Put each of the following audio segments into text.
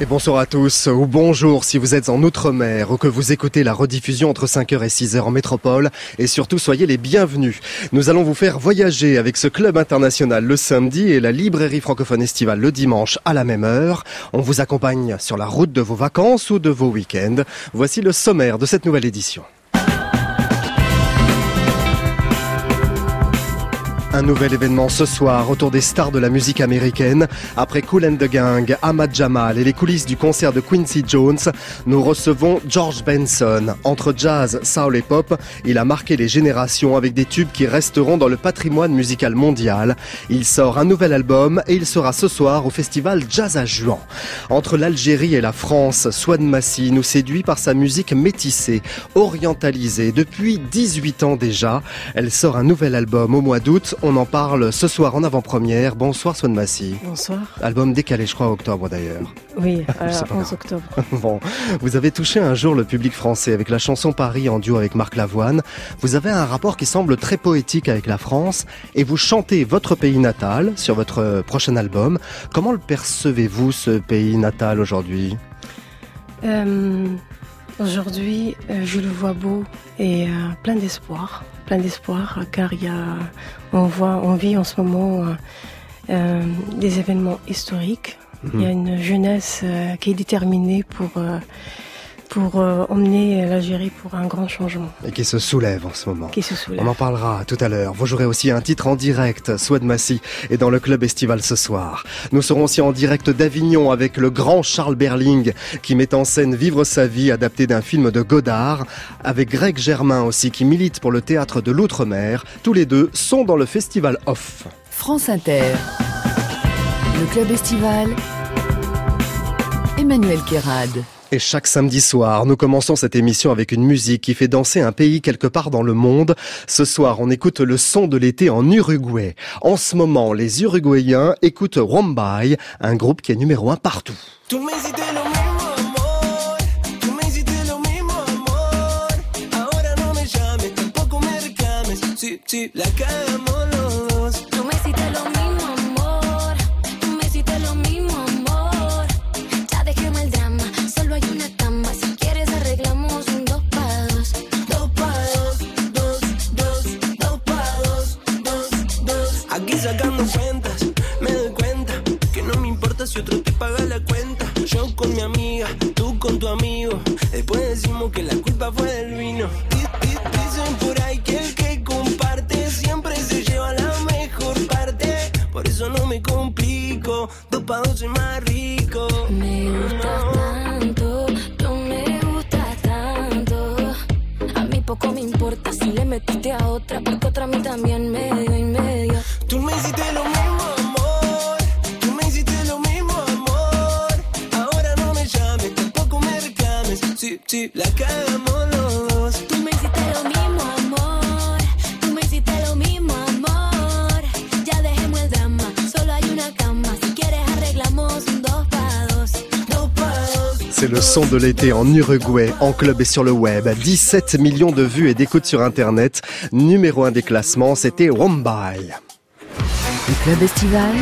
Et bonsoir à tous, ou bonjour si vous êtes en Outre-mer ou que vous écoutez la rediffusion entre 5h et 6h en métropole. Et surtout, soyez les bienvenus. Nous allons vous faire voyager avec ce club international le samedi et la librairie francophone estivale le dimanche à la même heure. On vous accompagne sur la route de vos vacances ou de vos week-ends. Voici le sommaire de cette nouvelle édition. Un nouvel événement ce soir autour des stars de la musique américaine. Après Cool and the Gang, Ahmad Jamal et les coulisses du concert de Quincy Jones, nous recevons George Benson. Entre jazz, soul et pop, il a marqué les générations avec des tubes qui resteront dans le patrimoine musical mondial. Il sort un nouvel album et il sera ce soir au festival Jazz à Juan. Entre l'Algérie et la France, Swan Massy nous séduit par sa musique métissée, orientalisée depuis 18 ans déjà. Elle sort un nouvel album au mois d'août. On en parle ce soir en avant-première. Bonsoir Swan Massy. Bonsoir. Album décalé, je crois, octobre d'ailleurs. Oui, pas 11 grave. octobre. Bon, vous avez touché un jour le public français avec la chanson Paris en duo avec Marc Lavoine. Vous avez un rapport qui semble très poétique avec la France et vous chantez votre pays natal sur votre euh, prochain album. Comment le percevez-vous ce pays natal aujourd'hui? Euh, Aujourd'hui, euh, je le vois beau et euh, plein d'espoir. Plein d'espoir, car il y a, on, voit, on vit en ce moment euh, euh, des événements historiques. Il y a une jeunesse qui est déterminée pour, euh, pour euh, emmener l'Algérie pour un grand changement et qui se soulève en ce moment qui se soulève. On en parlera tout à l'heure. Vous jouerez aussi un titre en direct, Swad Massy, et dans le club estival ce soir. Nous serons aussi en direct d'Avignon avec le grand Charles Berling qui met en scène Vivre sa vie, adapté d'un film de Godard, avec Greg Germain aussi qui milite pour le théâtre de l'Outre-mer. Tous les deux sont dans le festival Off. France Inter. Le club estival. Emmanuel Kérad. Et chaque samedi soir, nous commençons cette émission avec une musique qui fait danser un pays quelque part dans le monde. Ce soir, on écoute le son de l'été en Uruguay. En ce moment, les Uruguayens écoutent Wombay, un groupe qui est numéro un partout. Sacando cuentas, me doy cuenta que no me importa si otro te paga la cuenta. Yo con mi amiga, tú con tu amigo. Después decimos que la culpa fue del vino. Di- di- Dicen por ahí que el que comparte siempre se lleva la mejor parte. Por eso no me complico, dos pa' dos es más rico. Son de l'été en Uruguay, en club et sur le web. 17 millions de vues et d'écoutes sur Internet. Numéro un des classements, c'était Wombay. Le club estival.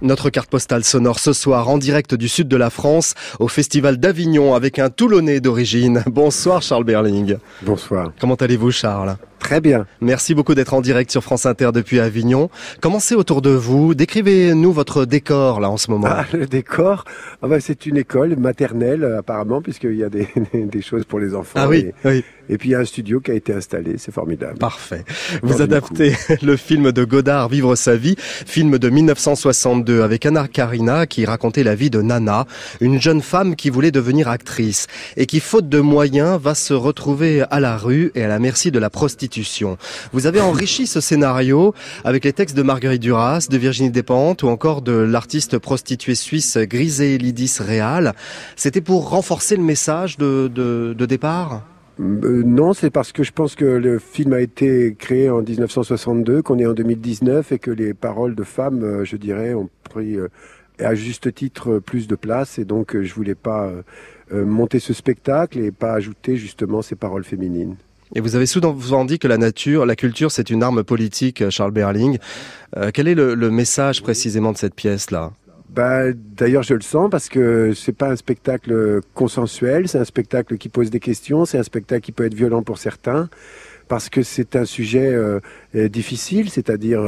Notre carte postale sonore ce soir en direct du sud de la France au festival d'Avignon avec un Toulonnais d'origine. Bonsoir Charles Berling. Bonsoir. Comment allez-vous Charles? Très bien. Merci beaucoup d'être en direct sur France Inter depuis Avignon. Commencez autour de vous, décrivez-nous votre décor là en ce moment. Ah, le décor, ah bah, c'est une école maternelle euh, apparemment, puisqu'il y a des, des choses pour les enfants. Ah oui, Et, oui, et puis il y a un studio qui a été installé, c'est formidable. parfait. Vous adaptez le film de Godard, Vivre sa vie, film de 1962 avec Anna Karina qui racontait la vie de Nana, une jeune femme qui voulait devenir actrice et qui, faute de moyens, va se retrouver à la rue et à la merci de la prostitution. Vous avez enrichi ce scénario avec les textes de Marguerite Duras, de Virginie Despentes ou encore de l'artiste prostituée suisse Grisé Lydis Réal. C'était pour renforcer le message de, départ? Euh, non, c'est parce que je pense que le film a été créé en 1962, qu'on est en 2019 et que les paroles de femmes, euh, je dirais, ont pris euh, à juste titre plus de place et donc je voulais pas monter ce spectacle et pas ajouter justement ces paroles féminines. Et vous avez souvent dit que la nature, la culture, c'est une arme politique, euh, Charles Berling. Euh, quel est le, message précisément de cette pièce-là? Bah, D'ailleurs, je le sens parce que c'est pas un spectacle consensuel, c'est un spectacle qui pose des questions, c'est un spectacle qui peut être violent pour certains, parce que c'est un sujet euh, difficile, c'est-à-dire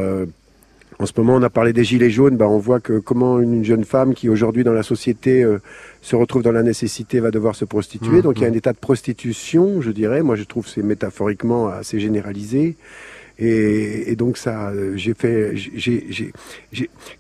en ce moment, on a parlé des gilets jaunes. Bah, on voit que comment une jeune femme qui aujourd'hui dans la société euh, se retrouve dans la nécessité va devoir se prostituer. Mmh, Donc il y a mmh. un état de prostitution, je dirais. Moi, je trouve que c'est métaphoriquement assez généralisé. Et, et donc ça, j'ai fait, j'ai,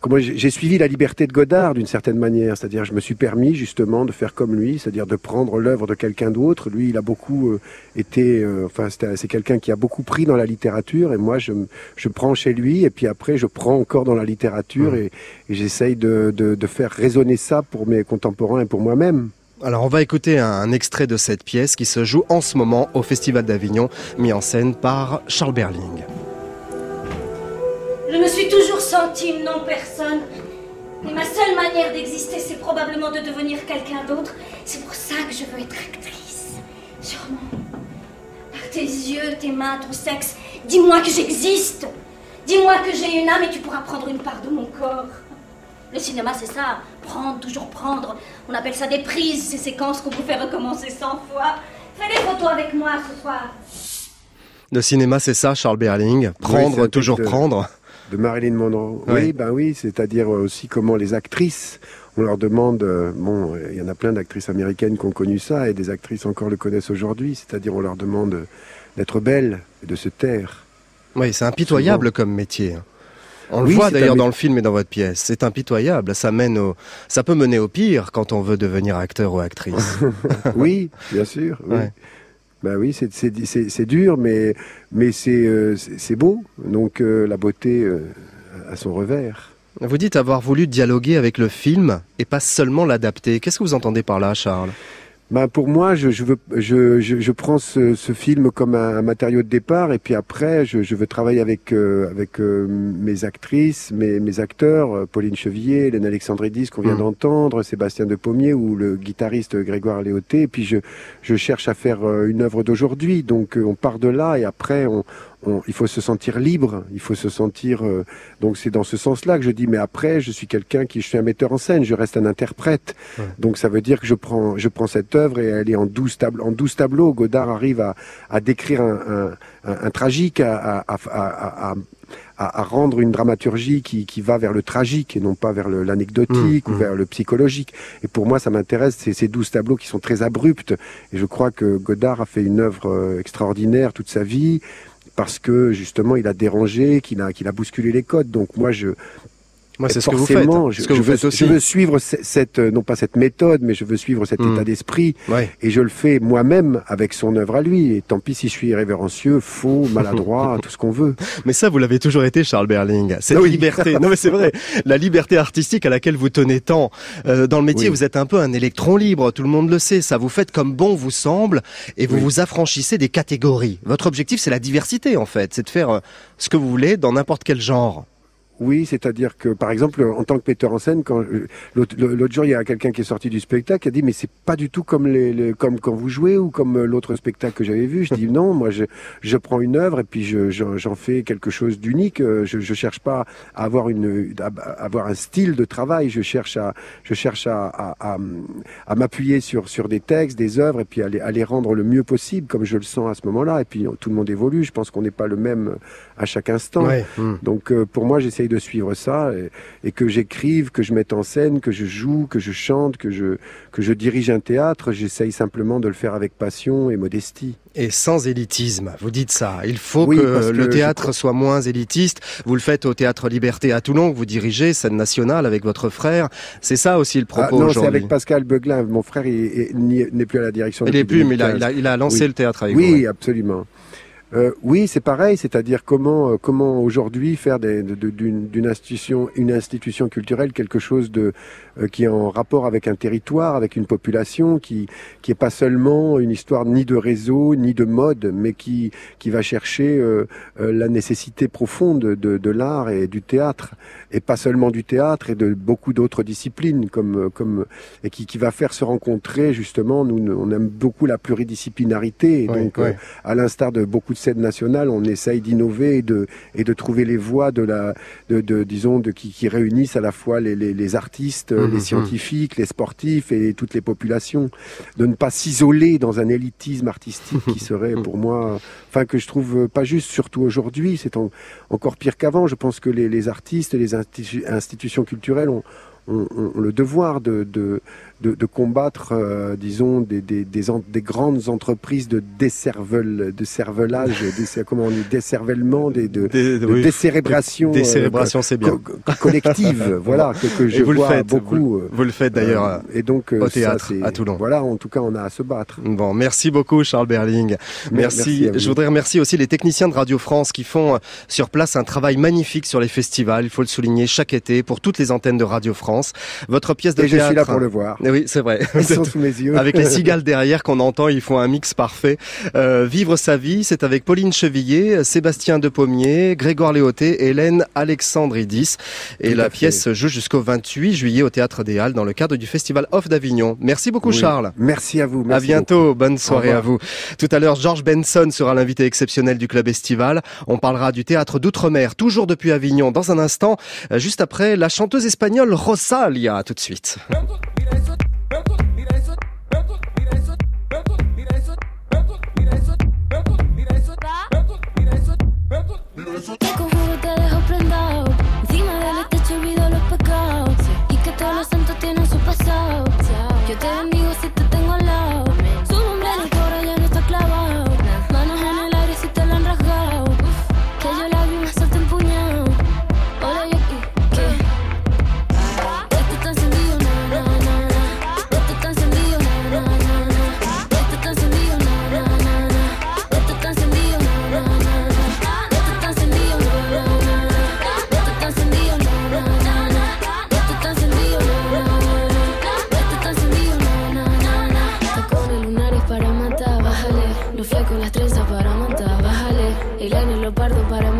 comment j'ai suivi la liberté de Godard d'une certaine manière, c'est-à-dire je me suis permis justement de faire comme lui, c'est-à-dire de prendre l'œuvre de quelqu'un d'autre. Lui, il a beaucoup euh, été, euh, enfin c'est quelqu'un qui a beaucoup pris dans la littérature, et moi je, je prends chez lui, et puis après je prends encore dans la littérature, et, et j'essaye de, de, de faire résonner ça pour mes contemporains et pour moi-même. Alors on va écouter un extrait de cette pièce qui se joue en ce moment au Festival d'Avignon, mis en scène par Charles Berling. Je me suis toujours sentie une non-personne. Et ma seule manière d'exister, c'est probablement de devenir quelqu'un d'autre. C'est pour ça que je veux être actrice. Sûrement. Par tes yeux, tes mains, ton sexe, dis-moi que j'existe. Dis-moi que j'ai une âme et tu pourras prendre une part de mon corps. Le cinéma, c'est ça. Prendre, toujours prendre. On appelle ça des prises, ces séquences qu'on vous fait recommencer 100 fois. Fais des photos avec moi ce soir. Le cinéma, c'est ça, Charles Berling. Prendre, toujours de- prendre. De Marilyn Monroe. Oui, ben oui, c'est-à-dire aussi comment les actrices, on leur demande, euh, bon, euh, il y en a plein d'actrices américaines qui ont connu ça et des actrices encore le connaissent aujourd'hui, c'est-à-dire on leur demande euh, d'être belles et de se taire. Oui, c'est impitoyable comme métier. On le voit d'ailleurs un dans le film et dans votre pièce. C'est impitoyable. Ça mène au, ça peut mener au pire quand on veut devenir acteur ou actrice. oui, bien sûr. Oui. Ouais. Ben oui, c'est- dur, mais, euh, c'est beau. Donc euh, la beauté euh, a son revers. Vous dites avoir voulu dialoguer avec le film et pas seulement l'adapter. Qu'est-ce que vous entendez par là, Charles? Ben pour moi, je, je, veux, je, je, je prends ce, ce film comme un, un matériau de départ, et puis après, je, je veux travailler avec, euh, avec euh, mes actrices, mes, mes acteurs, euh, Pauline Chevillier, Hélène Alexandridis qu'on vient Mm. d'entendre, Sébastien de Pommier ou le guitariste Grégoire Léoté. Et puis je, je cherche à faire une œuvre d'aujourd'hui. Donc on part de là, et après, on, on- il faut se sentir libre, il faut se sentir. euh, donc c'est dans ce sens-là que je dis. Mais après, je suis quelqu'un qui, je suis un metteur en scène, je reste un interprète. Donc ça veut dire que je prends, je prends cette œuvre et elle est en 12, tableaux en 12 tableaux. Godard arrive à, à décrire un, un, un- un tragique, à, à, à, à- rendre une dramaturgie qui, qui va vers le tragique et non pas vers l'anecdotique Mmh, ou mmh. vers le psychologique. Et pour moi, ça m'intéresse, c'est ces 12 tableaux qui sont très abrupts. Et je crois que Godard a fait une œuvre euh, extraordinaire toute sa vie parce que justement il a dérangé, qu'il a, qu'il a bousculé les codes. Donc moi je, Moi, c'est ce que vous faites. Je, ce que je vous veux, faites aussi. je veux suivre ce- cette, euh, non pas cette méthode, mais je veux suivre cet Mm. état d'esprit. Ouais. Et je le fais moi-même avec son œuvre à lui. Et tant pis si je suis irrévérencieux, faux, maladroit, tout ce qu'on veut. Mais ça, vous l'avez toujours été, Charles Berling. Cette Ah oui. liberté. Non, mais c'est vrai. La liberté artistique à laquelle vous tenez tant. Euh, dans le métier, Oui. vous êtes un peu un électron libre. Tout le monde le sait. Ça vous faites comme bon vous semble et vous Oui. vous affranchissez des catégories. Votre objectif, c'est la diversité, en fait. C'est de faire euh, ce que vous voulez dans n'importe quel genre. Oui, c'est-à-dire que, par exemple, en tant que metteur en scène, quand euh, l'autre jour, il y a quelqu'un qui est sorti du spectacle qui a dit mais c'est pas du tout comme les, les- comme quand vous jouez ou comme euh, l'autre spectacle que j'avais vu. Je dis non, moi je, je prends une œuvre et puis je- je- j'en fais quelque chose d'unique. Euh, Je, je cherche pas à avoir une à à avoir un style de travail. Je cherche à je cherche à à, à, à m'appuyer sur sur des textes, des œuvres et puis à les, à les rendre le mieux possible comme je le sens à ce moment-là. Et puis tout le monde évolue. Je pense qu'on n'est pas le même à chaque instant. Ouais. Hmm. Donc euh, pour moi, j'essaye de suivre ça et, et que j'écrive, que je mette en scène, que je joue, que je chante, que je que je dirige un théâtre. J'essaye simplement de le faire avec passion et modestie. Et sans élitisme, vous dites ça. Il faut Oui, que le théâtre soit moins élitiste. Vous le faites au Théâtre Liberté à Toulon, que vous dirigez, scène nationale avec votre frère. C'est ça aussi le Ah, propos non, c'est avec Pascal Beuglin. Mon frère n'est plus à la direction. Il est depuis plus, mais il a, 2015. il a, il a lancé Oui. le théâtre avec Oui, vous. ouais. absolument. Euh, oui, c'est pareil, c'est-à-dire comment euh, comment aujourd'hui faire d'une institution une institution culturelle quelque chose de euh, qui est en rapport avec un territoire, avec une population, qui qui est pas seulement une histoire ni de réseau ni de mode, mais qui qui va chercher euh, euh, la nécessité profonde de, de l'art et du théâtre, et pas seulement du théâtre et de beaucoup d'autres disciplines comme comme et qui qui va faire se rencontrer justement. Nous on aime beaucoup la pluridisciplinarité, et Oui, donc oui. euh, à l'instar de beaucoup de scènes nationales, on essaye d'innover et de, et de trouver les voies de la, de, de- disons, de, qui, qui réunissent à la fois les, les, les artistes, Mhm, les scientifiques, les sportifs et toutes les populations. De ne pas s'isoler dans un élitisme artistique qui serait pour moi, enfin, que je trouve pas juste, surtout aujourd'hui. C'est en- encore pire qu'avant. Je pense que les, les artistes et les institu- institutions culturelles ont, ont- ont le devoir de, de, de, de combattre, euh, disons, des, des, des, en- des grandes entreprises de décervel, de cervelage, de, comment on dit, décervellement, des, de, de oui, décérébration, euh, célébrations, c'est bien. co- co- collective, voilà, que, que je vous le vois faites, beaucoup. Vous le faites d'ailleurs. euh, et donc euh, au ça, théâtre, c'est- à Toulon. Voilà, en tout cas, on a à se battre. Bon, merci beaucoup Charles Berling. Merci. Je voudrais remercier aussi les techniciens de Radio France qui font sur place un travail magnifique sur les festivals. Il faut le souligner chaque été pour toutes les antennes de Radio France. Votre pièce de Et je suis là pour le voir. Oui, c'est vrai. Ils sont sous mes yeux. Avec les cigales derrière qu'on entend, ils font un mix parfait. Euh, Vivre sa vie, c'est avec Pauline Chevillier, Sébastien Depommier, Grégoire Léoté, Hélène Alexandridis. Et Tout la à pièce se joue jusqu'au 28 juillet au Théâtre des Halles dans le cadre du Festival Off d'Avignon. Merci beaucoup Oui. Charles. Merci à vous. À merci bientôt, bonne soirée à vous. Tout à l'heure, George Benson sera l'invité exceptionnel du club estival. On parlera du théâtre d'outre-mer, toujours depuis Avignon, dans un instant, euh, juste après la chanteuse espagnole Rosalia. À tout de suite. fly con las trenzas para montar. Bájale, y la lo pardo para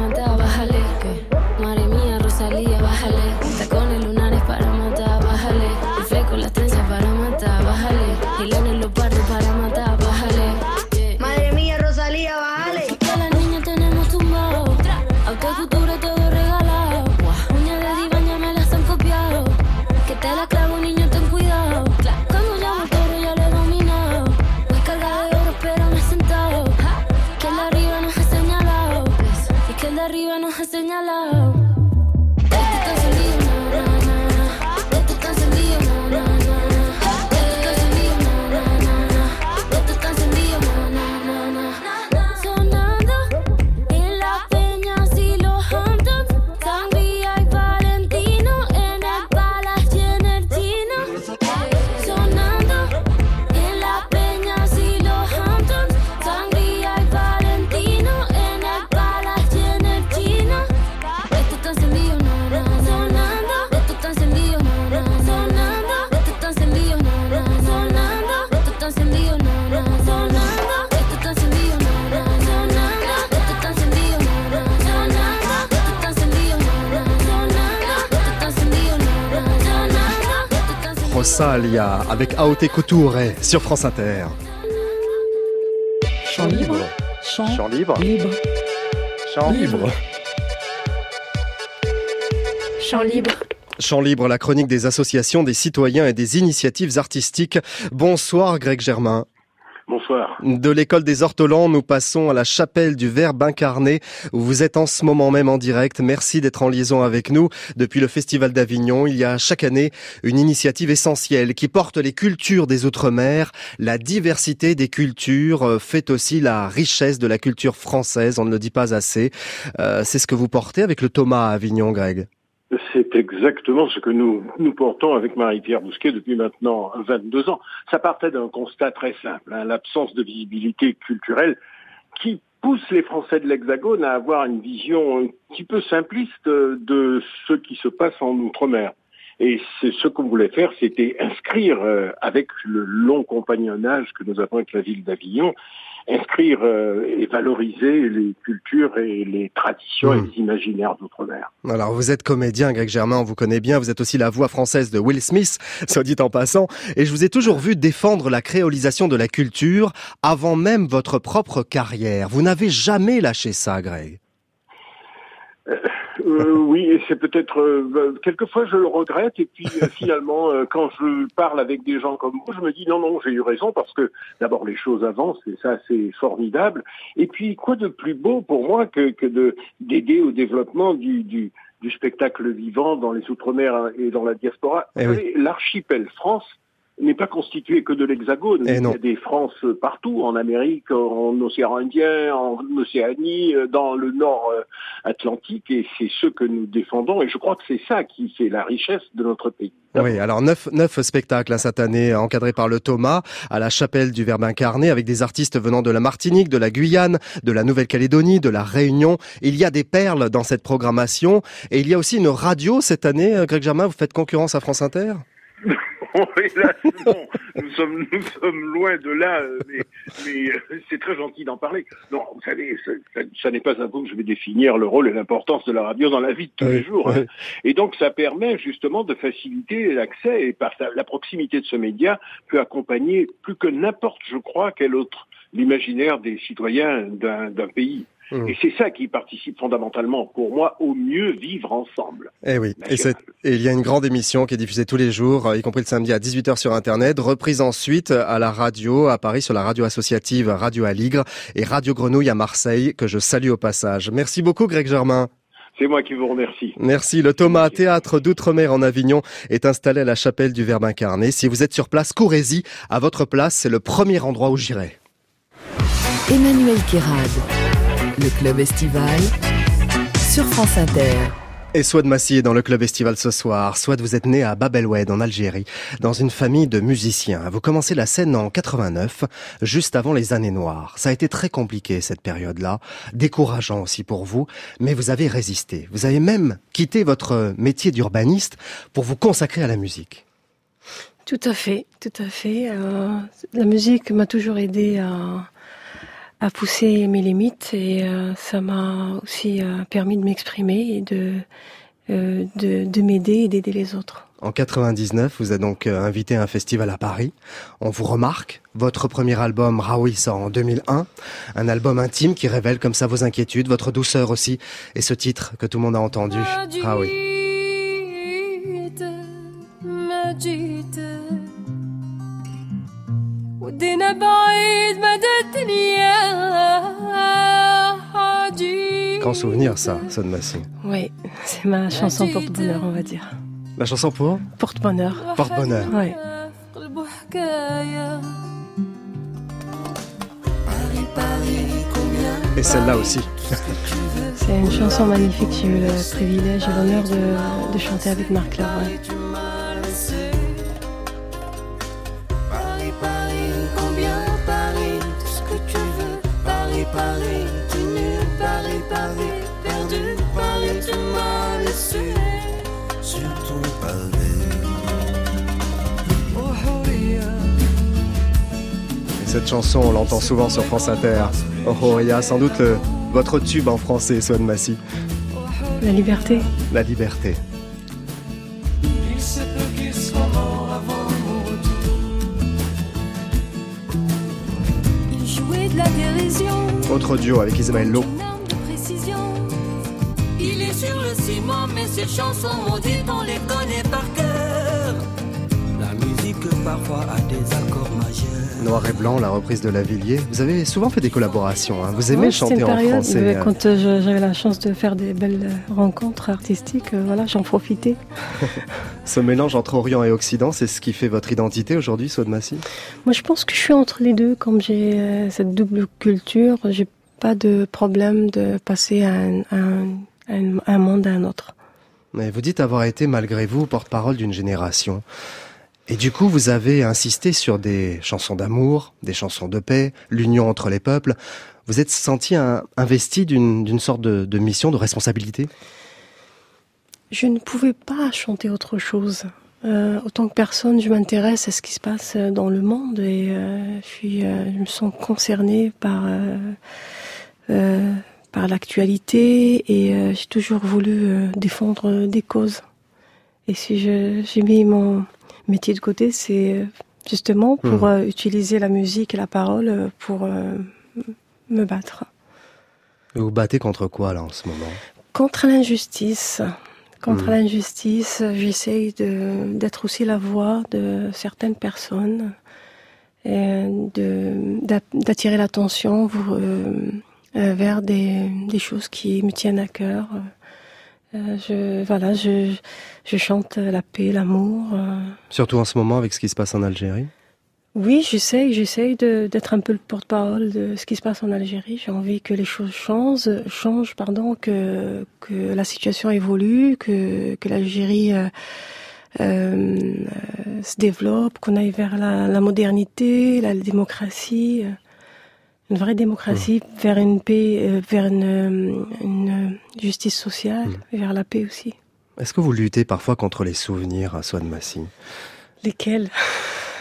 avec Aote Couture sur France Inter. Chant libre. Chant Chant libre. libre. Chant libre. Chant libre. Chant libre, la chronique des associations, des citoyens et des initiatives artistiques. Bonsoir Greg Germain. Bonsoir. De l'école des ortolans, nous passons à la chapelle du Verbe incarné, où vous êtes en ce moment même en direct. Merci d'être en liaison avec nous. Depuis le Festival d'Avignon, il y a chaque année une initiative essentielle qui porte les cultures des Outre-mer. La diversité des cultures euh, fait aussi la richesse de la culture française, on ne le dit pas assez. Euh, C'est ce que vous portez avec le Thomas à Avignon, Greg. C'est exactement ce que nous, portons avec Marie-Pierre Bousquet depuis maintenant 22 ans. Ça partait d'un constat très simple, hein, l'absence de visibilité culturelle qui pousse les Français de l'Hexagone à avoir une vision un petit peu simpliste de ce qui se passe en Outre-mer. Et c'est ce qu'on voulait faire, c'était inscrire, euh, avec le long compagnonnage que nous avons avec la ville d'Avignon, inscrire euh, et valoriser les cultures et les traditions et Mmh. les imaginaires d'outre-mer. Alors vous êtes comédien, Greg Germain, on vous connaît bien, vous êtes aussi la voix française de Will Smith, soit dit en passant, et je vous ai toujours vu défendre la créolisation de la culture avant même votre propre carrière. Vous n'avez jamais lâché ça, Greg? Euh, oui, et c'est peut-être euh, bah, quelquefois je le regrette et puis euh, finalement euh, quand je parle avec des gens comme vous, je me dis non non j'ai eu raison parce que d'abord les choses avancent et ça c'est formidable et puis quoi de plus beau pour moi que, que de d'aider au développement du, du du spectacle vivant dans les outre-mer et dans la diaspora? Eh oui. L'archipel France n'est pas constitué que de l'Hexagone. Eh Il y a des France partout, en Amérique, en océan Indien, en Océanie, euh, dans le nord euh, Atlantique, et c'est ce que nous défendons. Et je crois que c'est ça qui fait la richesse de notre pays. Oui, alors neuf, neuf spectacles hein, cette année, encadrés par le Thomas, à la chapelle du Verbe incarné, avec des artistes venant de la Martinique, de la Guyane, de la Nouvelle-Calédonie, de la Réunion. Il y a des perles dans cette programmation, et il y a aussi une radio cette année. Euh, Greg Germain, vous faites concurrence à France Inter? Hélas, non, nous sommes, nous sommes loin de là, euh, mais, mais euh, c'est très gentil d'en parler. Non, vous savez, ça, ça- ça n'est pas à vous que je vais définir le rôle et l'importance de la radio dans la vie de tous les jours. hein. Et donc, ça permet justement de faciliter l'accès et par la proximité de ce média peut accompagner plus que n'importe, je crois, quel autre l'imaginaire des citoyens d'un pays. Mmh. Et c'est ça qui participe fondamentalement, pour moi, au mieux vivre ensemble. Eh oui, et, il y a une grande émission qui est diffusée tous les jours, euh, y compris le samedi à 18h sur Internet, reprise ensuite à la radio à Paris sur la radio associative Radio Aligre et Radio Grenouille à Marseille, que je salue au passage. Merci beaucoup Greg Germain. C'est moi qui vous remercie. Merci. Le Thomas Théâtre d'Outre-mer en Avignon est installé à la chapelle du Verbe incarné. Si vous êtes sur place, courez-y. À votre place, c'est le premier endroit où j'irai. Emmanuel Kérad. Le club estival sur France Inter. Et Swad Massi est dans le club estival ce soir. Swad, vous êtes né à Bab el Oued en Algérie, dans une famille de musiciens. Vous commencez la scène en 89, juste avant les années noires. Ça a été très compliqué cette période-là, décourageant aussi pour vous, mais vous avez résisté. Vous avez même quitté votre métier d'urbaniste pour vous consacrer à la musique. Tout à fait, tout à fait. Euh, la musique m'a toujours aidé à, à pousser mes limites et euh, ça m'a aussi euh, permis de m'exprimer et de, euh, de, de m'aider et d'aider les autres. En 99, vous êtes donc euh, invité à un festival à Paris. On vous remarque. Votre premier album, Raoui, sort en 2001. Un album intime qui révèle comme ça vos inquiétudes, votre douceur aussi. Et ce titre que tout le monde a entendu, Raoui. ودينا بعيد مدى الدنيا حاجي Grand souvenir, ça, Sonne Massy. Oui, c'est ma chanson porte-bonheur, on va dire. La chanson pour Porte-bonheur. Porte-bonheur. Oui. قلبه حكاية Et celle-là aussi. C'est une chanson magnifique. J'ai eu le privilège et l'honneur de, de chanter avec Marc Lavoine. Cette chanson, on l'entend souvent sur France Inter. Oh, oh, il y a sans doute le- votre tube en français, Sonne Massy. La liberté. La liberté. Il se peut qu'il soit mort avant mon retour. Il jouait de la dérision. Autre duo avec Ismaël Lo. Une arme de précision. Il est sur le ciment, mais ses chansons maudites, on les connaît par cœur. Parfois des accords majeurs. Noir et blanc, la reprise de Lavillier. Vous avez souvent fait des collaborations. hein. Vous aimez c'était chanter une en période, français. mais euh. Quand euh, j'avais la chance de faire des belles rencontres artistiques, euh, voilà, j'en profitais. Ce mélange entre Orient et Occident, c'est ce qui fait votre identité aujourd'hui, Massy? Moi, je pense que je suis entre les deux. Comme j'ai euh, cette double culture, j'ai pas de problème de passer à un, un- un- un monde à un autre. Mais vous dites avoir été, malgré vous, porte-parole d'une génération. Et du coup, vous avez insisté sur des chansons d'amour, des chansons de paix, l'union entre les peuples. Vous êtes senti investi d'une sorte de, mission, de responsabilité? Je ne pouvais pas chanter autre chose. Euh, autant que personne, je m'intéresse à ce qui se passe dans le monde et euh, je, euh, je me sens concernée par, par l'actualité et j'ai toujours voulu défendre des causes. Et si j'ai mis mon métier de côté, c'est euh, justement pour Mhm. euh, utiliser la musique et la parole euh, pour me battre. Vous vous battez contre quoi là en ce moment? Contre l'injustice. Contre Mhm. l'injustice, j'essaye de- d'être aussi la voix de certaines personnes, et d'attirer l'attention euh, vers des, des choses qui me tiennent à cœur. Euh, je, voilà, je, je chante la paix, l'amour. euh. Surtout en ce moment avec ce qui se passe en Algérie Oui, j'essaye, j'essaye d'être un peu le porte-parole de ce qui se passe en Algérie. J'ai envie que les choses changent, changent, pardon, que que la situation évolue, que que l'Algérie euh, euh, euh, se développe, qu'on aille vers la, la modernité, la démocratie, euh, une vraie démocratie, vers une paix, euh, vers une, euh, une justice sociale, vers la paix aussi. Est-ce que vous luttez parfois contre les souvenirs à Swan Massy? Lesquels?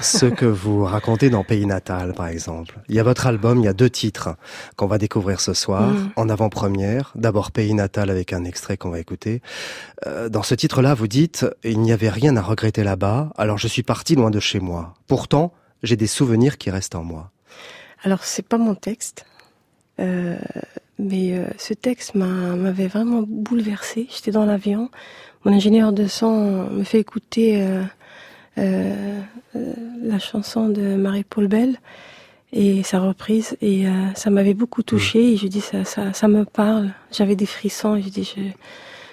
Ce que vous racontez dans Pays Natal, par exemple. Il y a votre album, il y a deux titres qu'on va découvrir ce soir, Mm. en avant-première. D'abord Pays Natal avec un extrait qu'on va écouter. Euh, dans ce titre-là, vous dites « Il n'y avait rien à regretter là-bas, alors je suis parti loin de chez moi. Pourtant, j'ai des souvenirs qui restent en moi. Alors, c'est pas mon texte, euh, mais euh, ce texte m'a- m'avait vraiment bouleversée. J'étais dans l'avion, mon ingénieur de son me fait écouter euh, la chanson de Marie-Paul Bell et sa reprise, et ça m'avait beaucoup touchée. Et je dis ça, ça, ça me parle. J'avais des frissons. Et je dis je,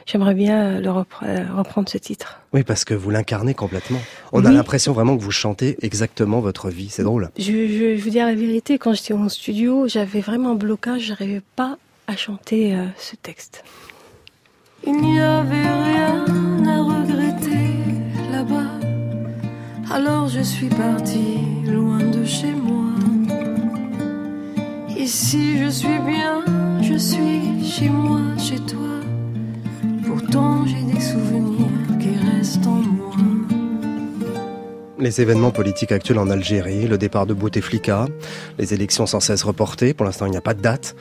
j'aimerais bien le repre- euh, reprendre ce titre. ». Oui, parce que vous l'incarnez complètement. On a l'impression vraiment que vous chantez exactement votre vie. C'est drôle. Je, je, je vous dire la vérité, quand j'étais en studio, j'avais vraiment un blocage, j'arrivais pas à chanter euh, ce texte. Il n'y avait rien à regretter là-bas. Alors je suis partie loin de chez moi. Ici je suis bien, je suis chez moi, chez toi. Pourtant j'ai des souvenirs qui restent en moi. Les événements politiques actuels en Algérie, le départ de Bouteflika, les élections sans cesse reportées, pour l'instant il n'y a pas de date.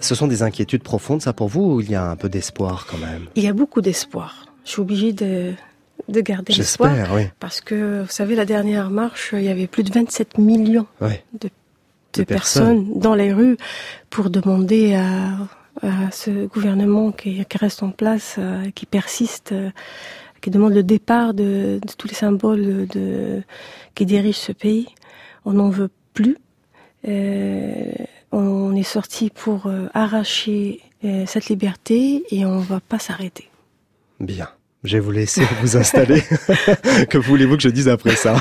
Ce sont des inquiétudes profondes, ça pour vous, ou il y a un peu d'espoir quand même? Il y a beaucoup d'espoir. Je suis obligée de, de garder l'espoir. J'espère, oui. Parce que, vous savez, la dernière marche, il y avait plus de 27 millions Ouais. de, De de personnes dans les rues pour demander à, ce gouvernement qui, reste en place, euh, qui persiste, euh, qui demande le départ de, tous les symboles qui dirigent ce pays. On n'en veut plus. Euh, on est sorti pour arracher cette liberté et on va pas s'arrêter. Bien. Je vais vous laisser vous installer. que voulez-vous que je dise après ça?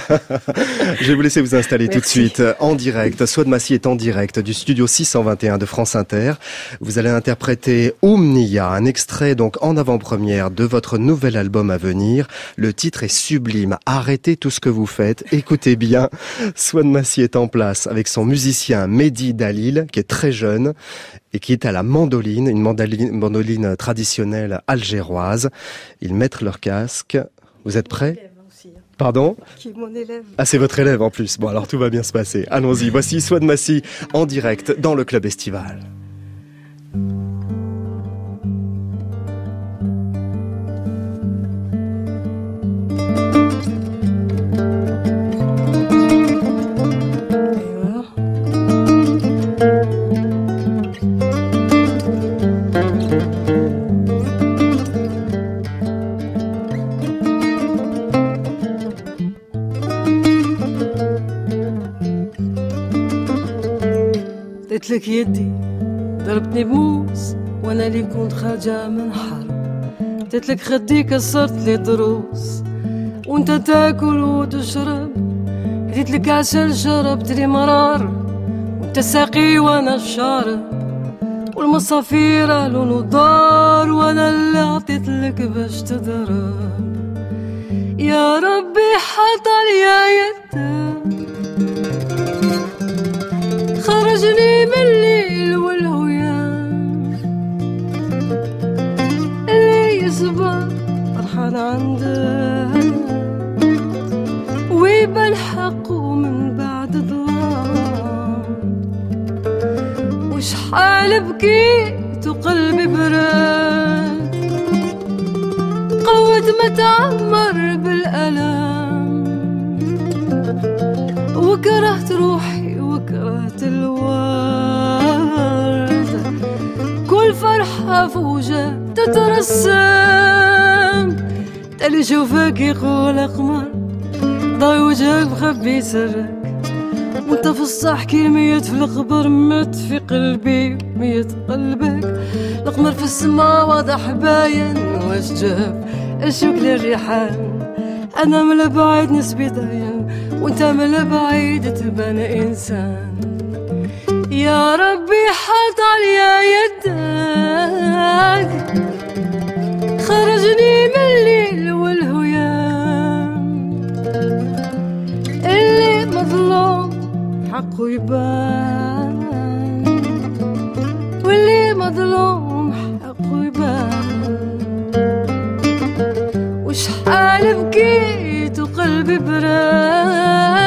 Je vais vous laisser vous installer tout de suite en direct. Swad Massi est en direct du studio 621 de France Inter. Vous allez interpréter Oumnia, un extrait donc en avant-première de votre nouvel album à venir. Le titre est sublime. Arrêtez tout ce que vous faites. Écoutez bien. Swad Massi est en place avec son musicien Mehdi Dalil, qui est très jeune et qui est à la mandoline, une mandoline, mandoline traditionnelle algéroise. Ils mettent leur casque. Vous êtes prêts? Pardon? Qui est mon élève. Ah, c'est votre élève en plus. Bon, alors tout va bien se passer. Allons-y. Voici Swad Massi en direct dans le club estival. لك يدي ضربتني بموس وأنا اللي كنت خارجة من حرب. قلت لك خدي كسرت لي ضروس وأنت تاكل وتشرب. قلت لك عسل شربت لي مرار. وأنت ساقي وأنا الشارب والمصافير لون ودار وأنا اللي عطيت لك باش تضرب. يا ربي حطل يا يحتاجني بالليل والهيام اللي يصبر فرحان عنده ويبان حقه من بعد ظلام وشحال بكيت وقلبي برد؟ قوة ما تعمر بالألم. وكرهت روحي فوجة تترسم. تالي شوفك يقول قمر ضاي وجهك مخبي سرك وانت في الصح كي ميت في القبر مت في قلبي ميت قلبك. القمر في السما واضح باين. واش جاب الشوك للريحان أنا من البعيد نسبي ضاين وانت من البعيد تبان إنسان. يا ربي حط عليا يدك خرجني من الليل والهيام. اللي مظلوم حقه يبان. واللي مظلوم حقه يبان. وشحال بكيت وقلبي براد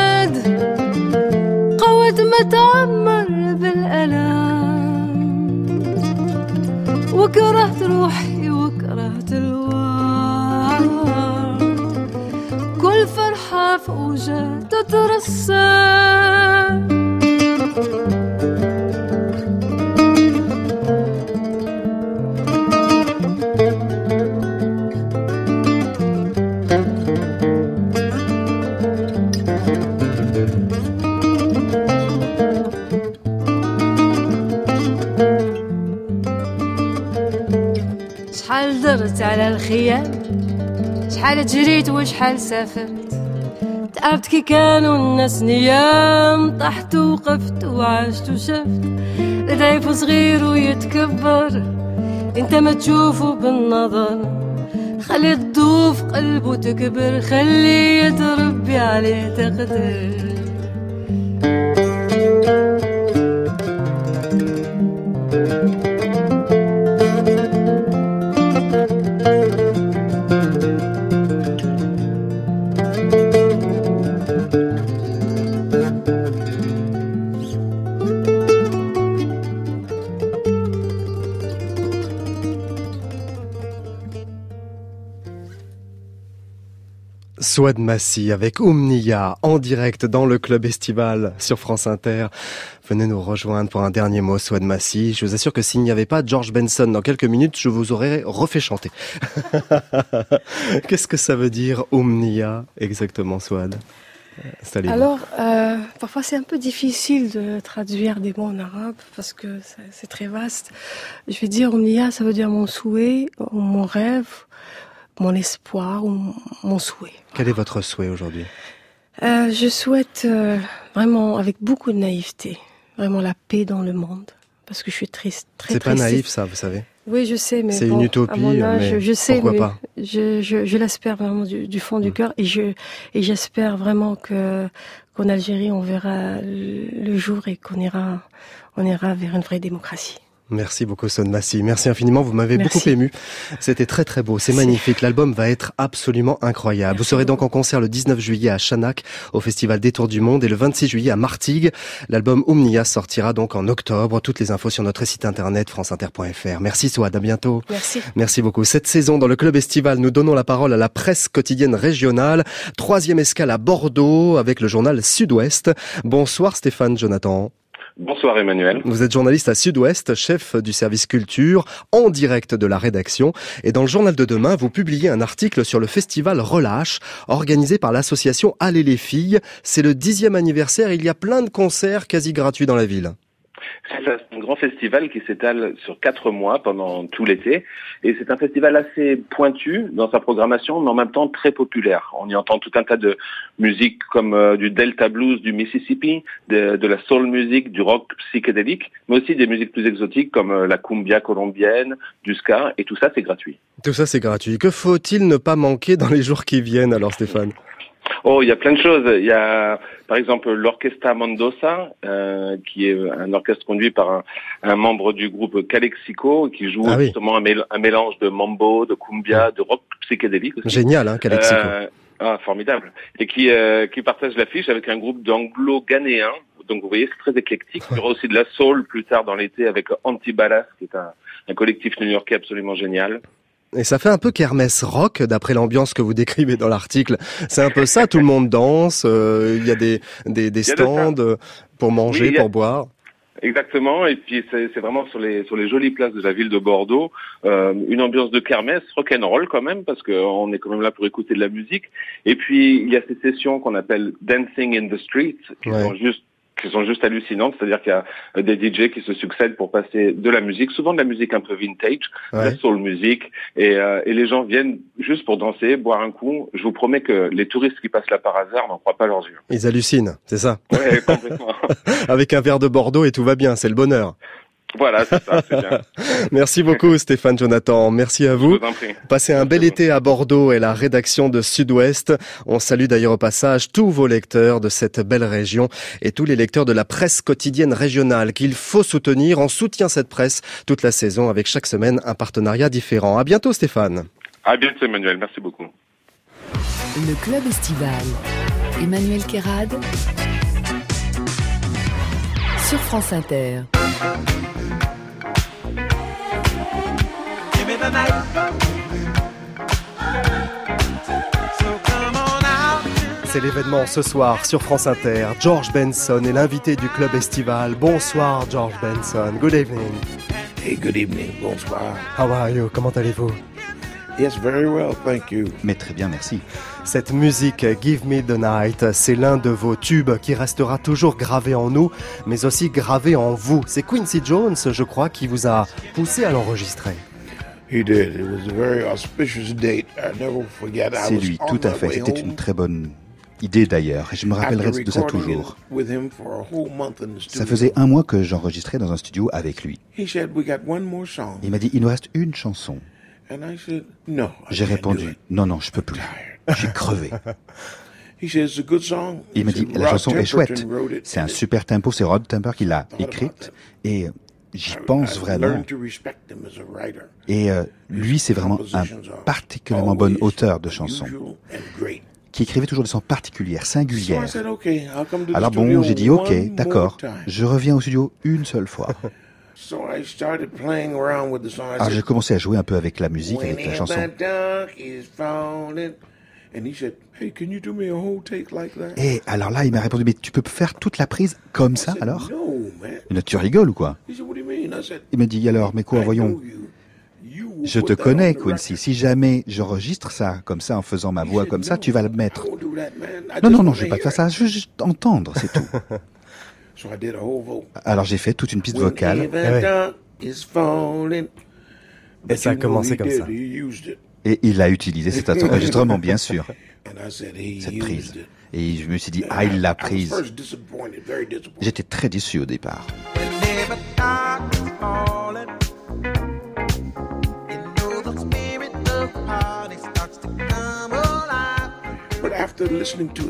بتعمر بالألام وكرهت روحي وكرهت الوار. كل فرحة فوجات ترسم تترسم. وشحال سافرت تعبت كي كانوا الناس نيام طحت وقفت وعشت وشفت. ضعيف صغير ويتكبر انت ما تشوفه بالنظر. خلي تضوف قلبه تكبر خليه يتربي عليه تقدر Swad Massi avec Omnia en direct dans le club estival sur France Inter. Venez nous rejoindre pour un dernier mot, Swad Massi. Je vous assure que s'il n'y avait pas George Benson dans quelques minutes, je vous aurais refait chanter. Qu'est-ce que ça veut dire Omnia exactement, Swad Installez-vous. Alors, euh, parfois c'est un peu difficile de traduire des mots en arabe parce que c'est- très vaste. Je vais dire Omnia, ça veut dire mon souhait, ou mon rêve, mon espoir ou mon souhait. Quel est votre souhait aujourd'hui? Euh, je souhaite euh, vraiment, avec beaucoup de naïveté, vraiment la paix dans le monde. Parce que je suis triste, très C'est pas naïf ça, vous savez? Oui, je sais, mais C'est bon, une utopie, âge, mais je sais, pourquoi mais pas? Mm. je, je, je l'espère vraiment du, du fond du cœur et je et j'espère vraiment que qu'en Algérie on verra le jour et qu'on ira on ira vers une vraie démocratie. Merci beaucoup Son Massi. Merci infiniment. Vous m'avez beaucoup ému. C'était très très beau. C'est magnifique. L'album va être absolument incroyable. Vous serez donc en concert le 19 juillet à Chanac au Festival des Tours du Monde et le 26 juillet à Martigues. L'album Omnia sortira donc en octobre. Toutes les infos sur notre site internet franceinter.fr. Merci Swad. À bientôt. Merci. Merci beaucoup. Cette saison, dans le club estival, nous donnons la parole à la presse quotidienne régionale. Troisième escale à Bordeaux avec le journal Sud-Ouest. Bonsoir Stéphane Jonathan. Bonsoir Emmanuel. Vous êtes journaliste à Sud-Ouest, chef du service culture, en direct de la rédaction. Et dans le journal de demain, vous publiez un article sur le festival Relâche, organisé par l'association Allez les filles. C'est le dixième anniversaire. Il y a plein de concerts quasi gratuits dans la ville. C'est un grand festival qui s'étale sur quatre mois pendant tout l'été. Et c'est un festival assez pointu dans sa programmation, mais en même temps très populaire. On y entend tout un tas de musiques comme euh, du Delta Blues du Mississippi, de, de la soul music, du rock psychédélique, mais aussi des musiques plus exotiques comme euh, la cumbia colombienne, du ska, et tout ça c'est gratuit. Tout ça, c'est gratuit. Que faut-il ne pas manquer dans les jours qui viennent alors, Stéphane? Oh, il y a plein de choses. Il y a, par exemple, l'Orchestra Mendoza, euh, qui est un orchestre conduit par un, un membre du groupe Calexico, qui joue Ah oui. justement un, mél- un mélange de mambo, de cumbia, de rock psychédélique aussi. Génial, hein, Calexico. Euh, ah, formidable. Et qui, euh, qui partage l'affiche avec un groupe d'anglo-ghanéens. Donc vous voyez, c'est très éclectique. Il y aura aussi de la soul plus tard dans l'été avec Antibalas, qui est un, un collectif new-yorkais absolument génial. Et ça fait un peu kermesse rock, d'après l'ambiance que vous décrivez dans l'article. C'est un peu ça, tout le monde danse, euh, il y a des, des, des de stands euh, pour manger, Oui, a- pour boire. Exactement, et puis c'est c'est vraiment sur les sur les jolies places de la ville de Bordeaux, euh, une ambiance de kermesse, rock'n'roll quand même, parce qu'on est quand même là pour écouter de la musique. Et puis il y a ces sessions qu'on appelle dancing in the street, qui Ouais. sont juste qui sont juste hallucinantes, c'est-à-dire qu'il y a euh, des DJ qui se succèdent pour passer de la musique, souvent de la musique un peu vintage, de Ouais. la soul music, et, euh, et les gens viennent juste pour danser, boire un coup. Je vous promets que les touristes qui passent là par hasard n'en croient pas leurs yeux. Ils hallucinent, c'est ça. Ouais, complètement. Avec un verre de Bordeaux et tout va bien, c'est le bonheur. Voilà, c'est ça, c'est bien. Merci beaucoup Stéphane Jonathan, merci à Je vous. vous en prie. Passez un bel été à Bordeaux et la rédaction de Sud-Ouest. On salue d'ailleurs au passage tous vos lecteurs de cette belle région et tous les lecteurs de la presse quotidienne régionale qu'il faut soutenir. On soutient cette presse toute la saison avec chaque semaine un partenariat différent. À bientôt Stéphane. À bientôt Emmanuel, merci beaucoup. Le club estival. Emmanuel Kérad. Sur France Inter. C'est l'événement ce soir sur France Inter. George Benson est l'invité du club estival. Bonsoir George Benson. Good evening. Hey, good evening. Bonsoir. How are you? Comment allez-vous? Yes, very well, thank you. Mais très bien, merci. Cette musique Give Me the Night, c'est l'un de vos tubes qui restera toujours gravé en nous, mais aussi gravé en vous. C'est Quincy Jones, je crois, qui vous a poussé à l'enregistrer. C'est lui, tout à fait. C'était une très bonne idée d'ailleurs, et je me rappellerai de ça toujours. Ça faisait un mois que j'enregistrais dans un studio avec lui. He said, "We got one more song," Il m'a dit, il nous reste une chanson. and I said, "No." I J'ai répondu, it." non, non, je peux plus. Suis crevé. He said, "It's a good song." Il m'a dit, la "Rod chanson est chouette. C'est un super tempo, c'est Rod Temper qui l'a écrite, et j'y pense vraiment. Et euh, lui, c'est vraiment un particulièrement bon auteur de chansons, qui écrivait toujours de façon particulière, So I singulière. said, "Okay, I'll come to the Alors bon, j'ai dit, ok, d'accord, time." je reviens au studio une seule fois. So I started playing around with the song. I Alors j'ai commencé à jouer un peu avec la musique, avec la chanson. that dark is falling. And he said, Hey, can you do me a whole take like that? Et alors là, il m'a répondu, mais tu peux faire toute la prise comme ça alors? Tu rigoles ou quoi? Il m'a dit, alors, mais quoi, voyons, je te connais, Quincy, si jamais j'enregistre ça comme ça, en faisant ma voix comme ça, tu vas le mettre. Non, just non, non, je vais pas faire ça, je veux juste entendre, c'est tout. it. So I did a whole vote. Alors j'ai fait toute une piste vocale. Falling. Et ça a commencé comme ça. Et il a utilisé cet enregistrement, bien sûr, And I said, He cette prise. it. Et je me suis dit, ah, il l'a I was prise. J'étais très déçu au départ.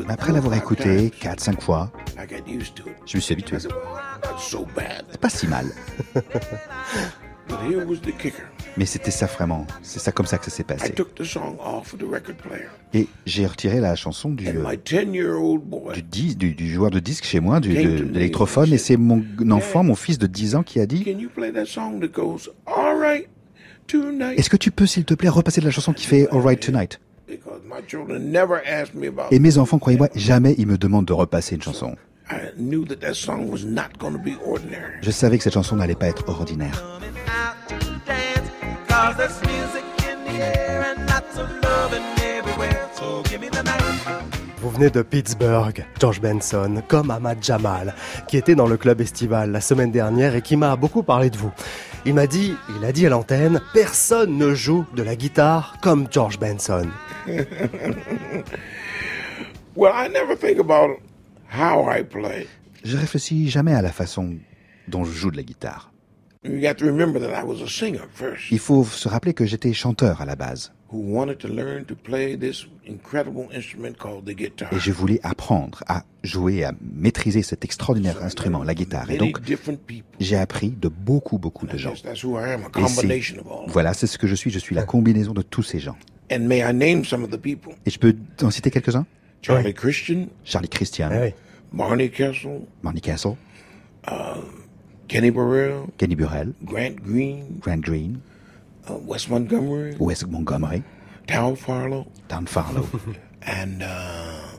Après l'avoir écouté 4-5 fois, I got used to it. je me suis habitué. C'est pas si mal. Mais c'était ça vraiment. C'est ça comme ça que ça s'est I passé. took the song off of the record player. Et j'ai retiré la chanson du, And euh, my 10-year-old boy du, dis- du, du joueur de disque chez moi, du, de, de l'électrophone, et c'est mon enfant, mon fils de 10 ans qui a dit Can you play that song that goes, all right, tonight? Est-ce que tu peux, s'il te plaît, repasser de la chanson qui fait All Right Tonight Because my children never asked me about Et mes enfants, croyez-moi, jamais ils me demandent de repasser une chanson. Je savais que cette chanson n'allait pas être ordinaire. Cause there's music in the air and lots of loving everywhere. So give me the night. Vous venez de Pittsburgh, George Benson, comme Ahmad Jamal, qui était dans le club estival la semaine dernière et qui m'a beaucoup parlé de vous. Il m'a dit, il a dit à l'antenne, personne ne joue de la guitare comme George Benson. well, I never think about how I play. Je réfléchis jamais à la façon dont je joue de la guitare. You got to remember that I was a singer first. Il faut se rappeler que j'étais chanteur à la base. who wanted to learn to play this incredible instrument called the guitar. Et je voulais apprendre à jouer, à maîtriser cet extraordinaire instrument, la guitare. Et donc, different people. j'ai appris de beaucoup, beaucoup de gens. That's who I am, a Et c'est- combination of all. voilà, c'est ce que je suis. Je suis la combinaison de tous ces gens. And may I name some of the people? Et je peux en citer quelques-uns? Charlie Christian, Charlie Christian, Barney Kessel, Barney Castle, Kenny Burrell, Kenny Burrell, Grant Green, Grant Green, uh, Wes Montgomery, Wes Montgomery, Tal Farlow, Dan Farlow and uh,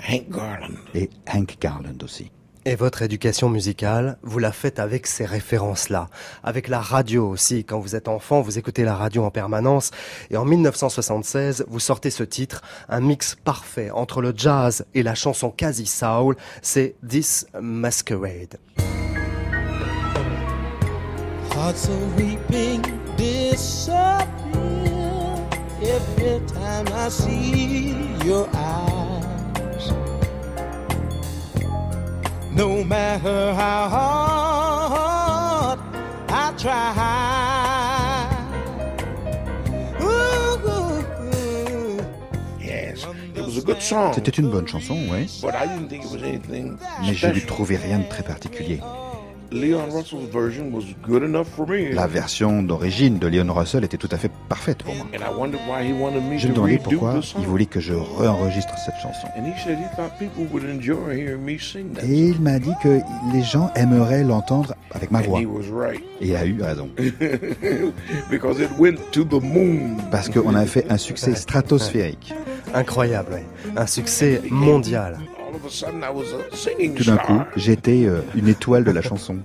Hank Garland. et Hank Garland aussi. Et votre éducation musicale, vous la faites avec ces références-là, avec la radio aussi. Quand vous êtes enfant, vous écoutez la radio en permanence. Et en 1976, vous sortez ce titre, un mix parfait entre le jazz et la chanson quasi soul. C'est This Masquerade. Hearts of weeping disappear every time I see your eyes. No matter how hard I try. Ooh, ooh, ooh. Yes, it was a good song. C'était une bonne chanson, oui. But I didn't think it was anything Mais je lui special. trouvais rien de très particulier. Leon Russell's version was good enough for me. La version d'origine de Leon Russell était tout à fait parfaite pour moi. And I wondered why he wanted me Je me to demandais pourquoi il voulait que je réenregistre cette chanson. And he said he thought people would enjoy hearing me sing that. Et il m'a dit que les gens aimeraient l'entendre avec ma And voix. he was right. Et il a eu raison. Because it went to the moon. Parce qu'on a fait un succès stratosphérique. Incroyable, ouais. un succès mondial. Tout d'un coup, j'étais euh, une étoile de la chanson.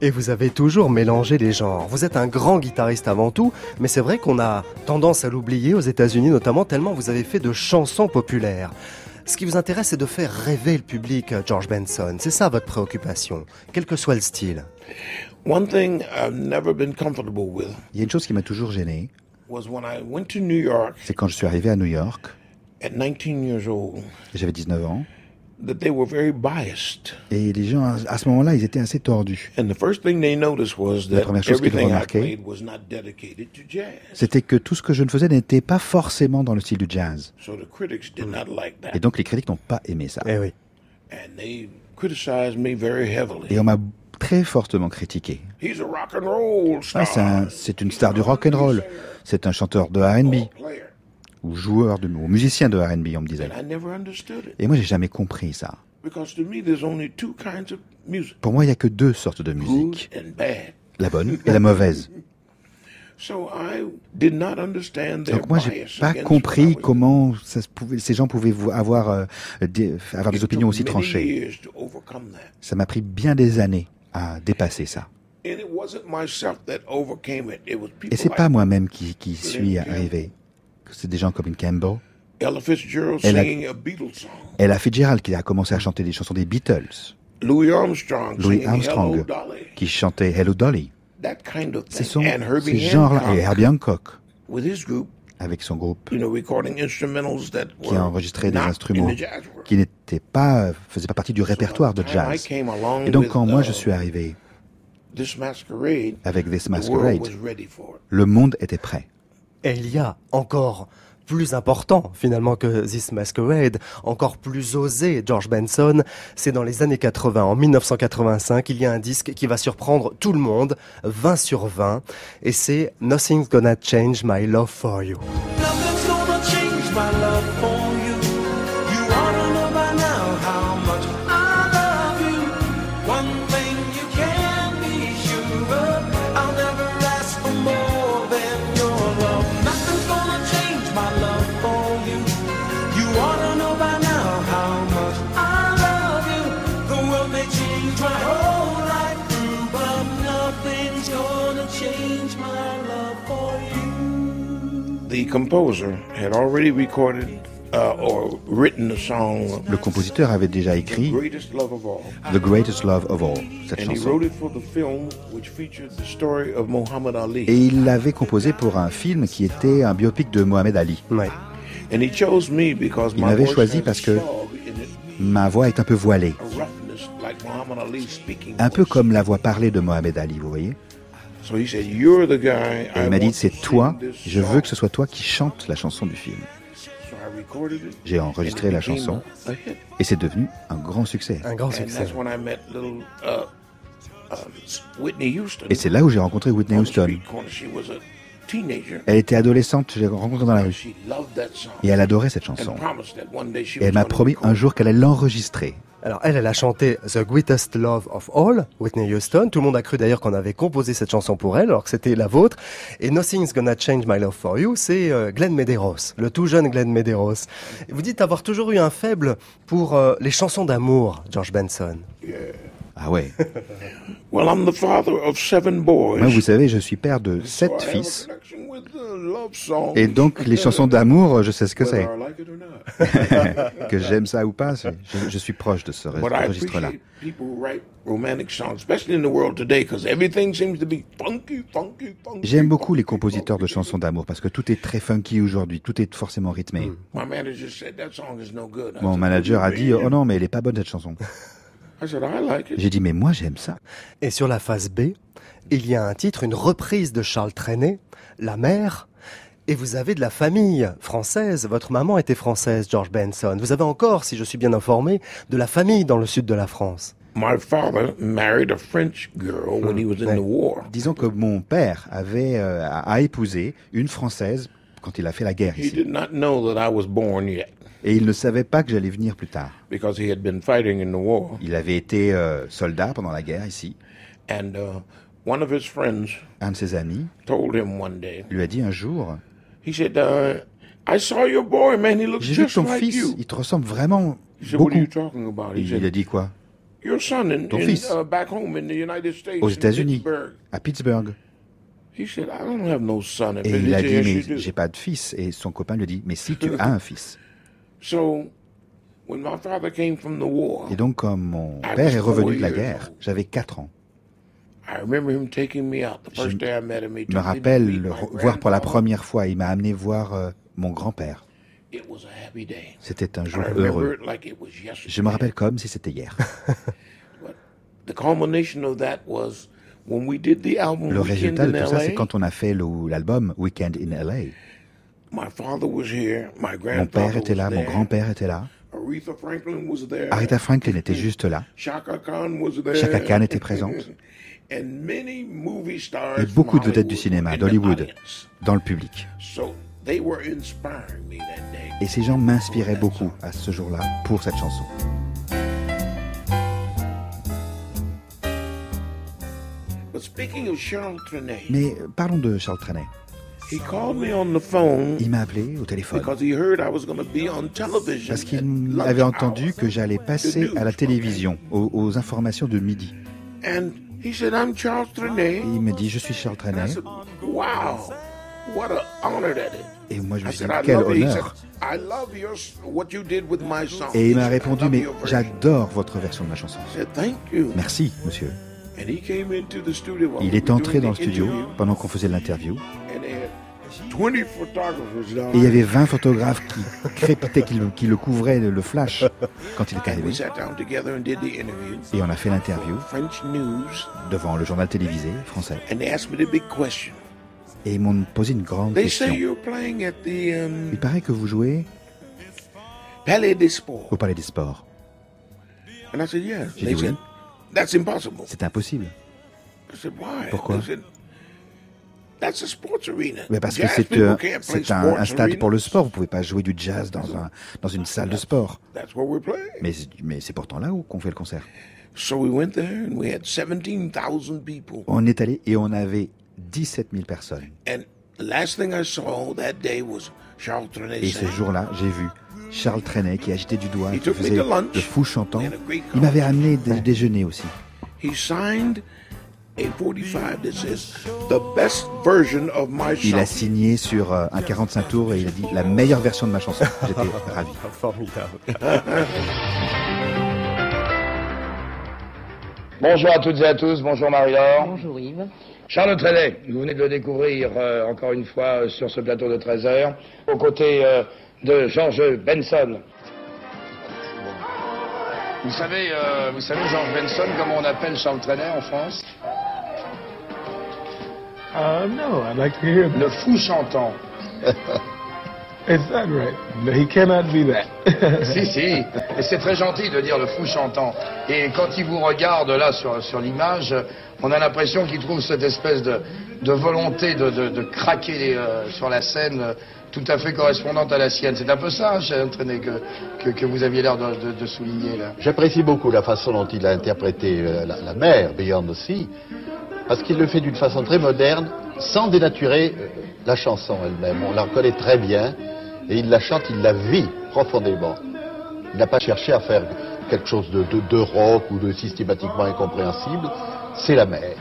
Et vous avez toujours mélangé les genres. Vous êtes un grand guitariste avant tout, mais c'est vrai qu'on a tendance à l'oublier aux États-Unis notamment tellement vous avez fait de chansons populaires. Ce qui vous intéresse, c'est de faire rêver le public, euh, George Benson. C'est ça votre préoccupation, quel que soit le style. One thing I've never been comfortable with Il y a une chose qui m'a toujours gêné, was when I went to New York c'est quand je suis arrivé à New York, at 19 years old, j'avais 19 ans, that they were very biased. et les gens, à ce moment-là, ils étaient assez tordus. And the first thing they noticed was La that première chose qu'ils everything I remarquaient, played was not dedicated to jazz. C'était que tout ce que je ne faisais n'était pas forcément dans le style du jazz. So the critics did not like that. Et donc les critiques n'ont pas aimé ça. Eh oui. And they criticized me very heavily. Et on m'a très fortement critiqué. He's a rock and roll star. Ah, c'est un- c'est une star du rock and roll. C'est un chanteur de R&B. Ou joueur de ou musicien de R&B, on me disait. And I never understood it. Et moi, j'ai jamais compris ça. Because to me, there's only two kinds of music Pour moi, il y a que deux sortes de musique la bonne et la mauvaise. So I did not understand their Donc moi, j'ai pas compris comment ça se pouvait, ces gens pouvaient avoir euh, des, avoir des opinions aussi tranchées. Ça m'a pris bien des années à dépasser ça. And it wasn't myself that overcame it. It was people Et c'est pas moi-même qui, qui suis arrivé. C'est des gens comme Lynn Campbell, Ella Fitzgerald a- singing a Beatles song. Ella Fitzgerald qui a commencé à chanter des chansons des Beatles, Louis Armstrong Louis singing Armstrong Hello Dolly. qui chantait Hello Dolly. That kind of Ce thing. sont and Herbie ces genres-là. Et Herbie Hancock with his group, avec son groupe you know, recording instrumentals that qui a enregistré des instruments in qui n'étaient pas, faisaient pas partie du répertoire de jazz. Et donc quand moi uh, je suis arrivé This masquerade, avec This the world Masquerade, was ready for it. le monde était prêt. Et il y a encore plus important finalement que This Masquerade, encore plus osé George Benson, c'est dans les années 80, en 1985, il y a un disque qui va surprendre tout le monde, 20 sur 20, et c'est Nothing's Gonna Change My Love For You. Nothing's gonna change my love composer had already recorded uh, or written the song Le compositeur avait déjà écrit Greatest Love of All. The Greatest Love of All, cette And he chanson. wrote it for the film which featured the story of Muhammad Ali. Et il l'avait composé pour un film qui était un biopic de Mohamed Ali. And he chose me because Il my m'avait voice choisi parce que slog in it, ma voix est un peu voilée, a roughness like Muhammad Ali speaking. un peu comme la voix parlée de Mohamed Ali, vous voyez. Et I il m'a dit, c'est to toi, je veux song." que ce soit toi qui chantes la chanson du film. So I recorded it. J'ai enregistré la chanson et c'est devenu un grand succès. Un grand And succès. that's when I met little uh, uh, Whitney Houston. Et c'est là où j'ai rencontré Whitney Houston. Elle était adolescente, je l'ai rencontrée dans la rue. She loved that song. Et elle adorait cette chanson. promised that one day she Et elle m'a promis un jour qu'elle allait l'enregistrer. Alors elle, elle a chanté The Greatest Love of All, Whitney Houston. Tout le monde a cru d'ailleurs qu'on avait composé cette chanson pour elle, alors que c'était la vôtre. Et Nothing's Gonna Change My Love for You, c'est euh, Glenn Medeiros, le tout jeune Glenn Medeiros. Vous dites avoir toujours eu un faible pour euh, les chansons d'amour, George Benson. Ah ouais. Well, I'm the father of seven boys. Moi, vous savez, je suis père de sept fils. Et donc, les chansons d'amour, je sais ce que c'est. Que j'aime ça ou pas, je, je suis proche de ce registre-là. J'aime beaucoup les compositeurs de chansons d'amour parce que tout est très funky aujourd'hui, tout est forcément rythmé. I Mon manager a "What do dit you mean?" Oh non, mais elle est pas bonne cette chanson. I said, I like it. J'ai dit Mais moi j'aime ça. Et sur la face B, il y a un titre, une reprise de Charles Trenet, La mère. Et vous avez de la famille française. Votre maman était française, George Benson. Vous avez encore, si je suis bien informé, de la famille dans le sud de la France. My father married a French girl when he was in the war. Disons que mon père avait euh, a épousé une française quand il a fait la guerre He ici. did not know that I was born yet Et il ne savait pas que j'allais venir plus tard. because he had been fighting in the war. Il avait été euh, soldat pendant la guerre ici. And uh, one of his friends Un de ses amis told him one day, lui a dit un jour said, uh, I saw your boy, man. He looks J'ai vu ton like fils, you. il te ressemble vraiment said, beaucoup. Il, said, il a dit quoi? Your son in, Ton in, fils. uh, back home in the United States, Aux États-Unis, à Pittsburgh. He said, I don't have no son. in Et il a dit mais j'ai pas de fils. Et son copain lui dit mais si tu as un fils. So, when my father came from the war, Et donc comme mon I père est revenu de la guerre, j'avais 4 ans. I remember him taking me out. The first Je day I met him, he me rappelle le voir pour la première fois. Il m'a amené voir euh, mon grand-père. It was a happy day. C'était un jour heureux. Je me rappelle comme si c'était hier. Le résultat de tout ça, c'est quand on a fait l'album Weekend in LA. My father was here. My Mon grandfather père était was là, mon there. grand-père était là. Aretha Franklin was there. Aretha Franklin était juste là. Chaka Khan was there. Chaka Khan était présente. And many movie stars Et beaucoup de vedettes du cinéma, in the d'Hollywood, dans le public. So they were inspiring me that day. Et ces gens m'inspiraient beaucoup à ce jour-là pour cette chanson. Mais parlons de Charles Trenet. he called me on the phone Il m'a appelé au téléphone because he heard I was going to be on television. parce qu'il avait entendu que j'allais passer à la télévision, aux, aux informations de midi. And he said, I'm Charles Trenet. Et il me dit, je suis Charles Trenet. Et moi, je me suis dit, quel honneur. I love your, what you did with my song. Et il m'a répondu, mais j'adore votre version de ma chanson. Merci, monsieur. And he came into the studio while Il we est entré dans le studio pendant qu'on faisait l'interview. and they had 20 photographers down Et il y avait 20 photographes qui crépitaient, qui le, qui le couvraient, le flash, quand il est And arrivé. Et on a fait l'interview devant le journal télévisé français. And they asked me the big question. Et ils m'ont posé une grande They say question. you're playing at the um, Il paraît que vous jouez au Palais des Sports. And I said, yes. J'ai They dit oui. That's impossible. C'est impossible. I said, why? Pourquoi? Said, that's a sports arena. Mais parce que Jazz c'est euh, c'est un, stade pour le sport. Vous pouvez pas jouer du jazz dans, un, dans une salle de sport. That's we're. Mais, c'est- mais c'est pourtant là où qu'on fait le concert. So we went there and we had 17,000 people. On est allé et on avait 17 000 personnes. And the last thing I saw that day was Charles Et ce jour-là, j'ai vu Charles Trenet qui agitait du doigt, qui faisait le fou chantant. Il m'avait amené des déjeuners aussi. He signed a 45 that says the best version of my Il a song. signé sur euh, un 45 tours et il a dit la meilleure version de ma chanson. J'étais ravi. Formidable. Bonjour à toutes et à tous, bonjour Marie-Laure. Bonjour Yves. Charles Trenet, vous venez de le découvrir euh, encore une fois euh, sur ce plateau de 13 heures, aux côtés euh, de George Benson. Vous savez, euh, vous savez George Benson, comment on appelle Charles Trenet en France? Uh, no, I'd like to hear Le fou chantant. Is that right? No, he cannot be that. si, si. Et c'est très gentil de dire le fou chantant. Et quand il vous regarde là sur, sur l'image, on a l'impression qu'il trouve cette espèce de, de volonté de, de, de craquer euh, sur la scène euh, tout à fait correspondante à la sienne. C'est un peu ça, cher entraîné, que, vous aviez l'air de, souligner là. J'apprécie beaucoup la façon dont il a interprété euh, la, la mer, Beyond Sea, parce qu'il le fait d'une façon très moderne, sans dénaturer euh, la chanson elle-même. On la reconnaît très bien, et il la chante, il la vit profondément. Il n'a pas cherché à faire quelque chose de, de rock ou de systématiquement incompréhensible. C'est la mer.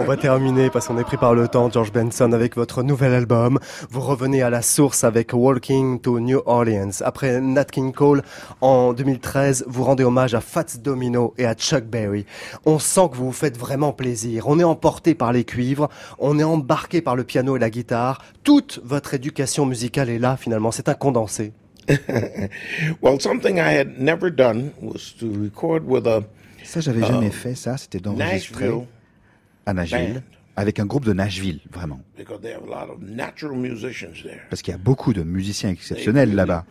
On va terminer parce qu'on est pris par le temps, George Benson, avec votre nouvel album. Vous revenez à la source avec Walking to New Orleans. Après Nat King Cole, en 2013, vous rendez hommage à Fats Domino et à Chuck Berry. On sent que vous vous faites vraiment plaisir. On est emporté par les cuivres, on est embarqué par le piano et la guitare. Toute votre éducation musicale est là, finalement. C'est un condensé. well, something I had never done was to record with a Ça, j'avais jamais fait ça. C'était d'enregistrer Nashville à Nashville avec un groupe de Nashville, vraiment. Parce qu'il y a beaucoup de musiciens exceptionnels là-bas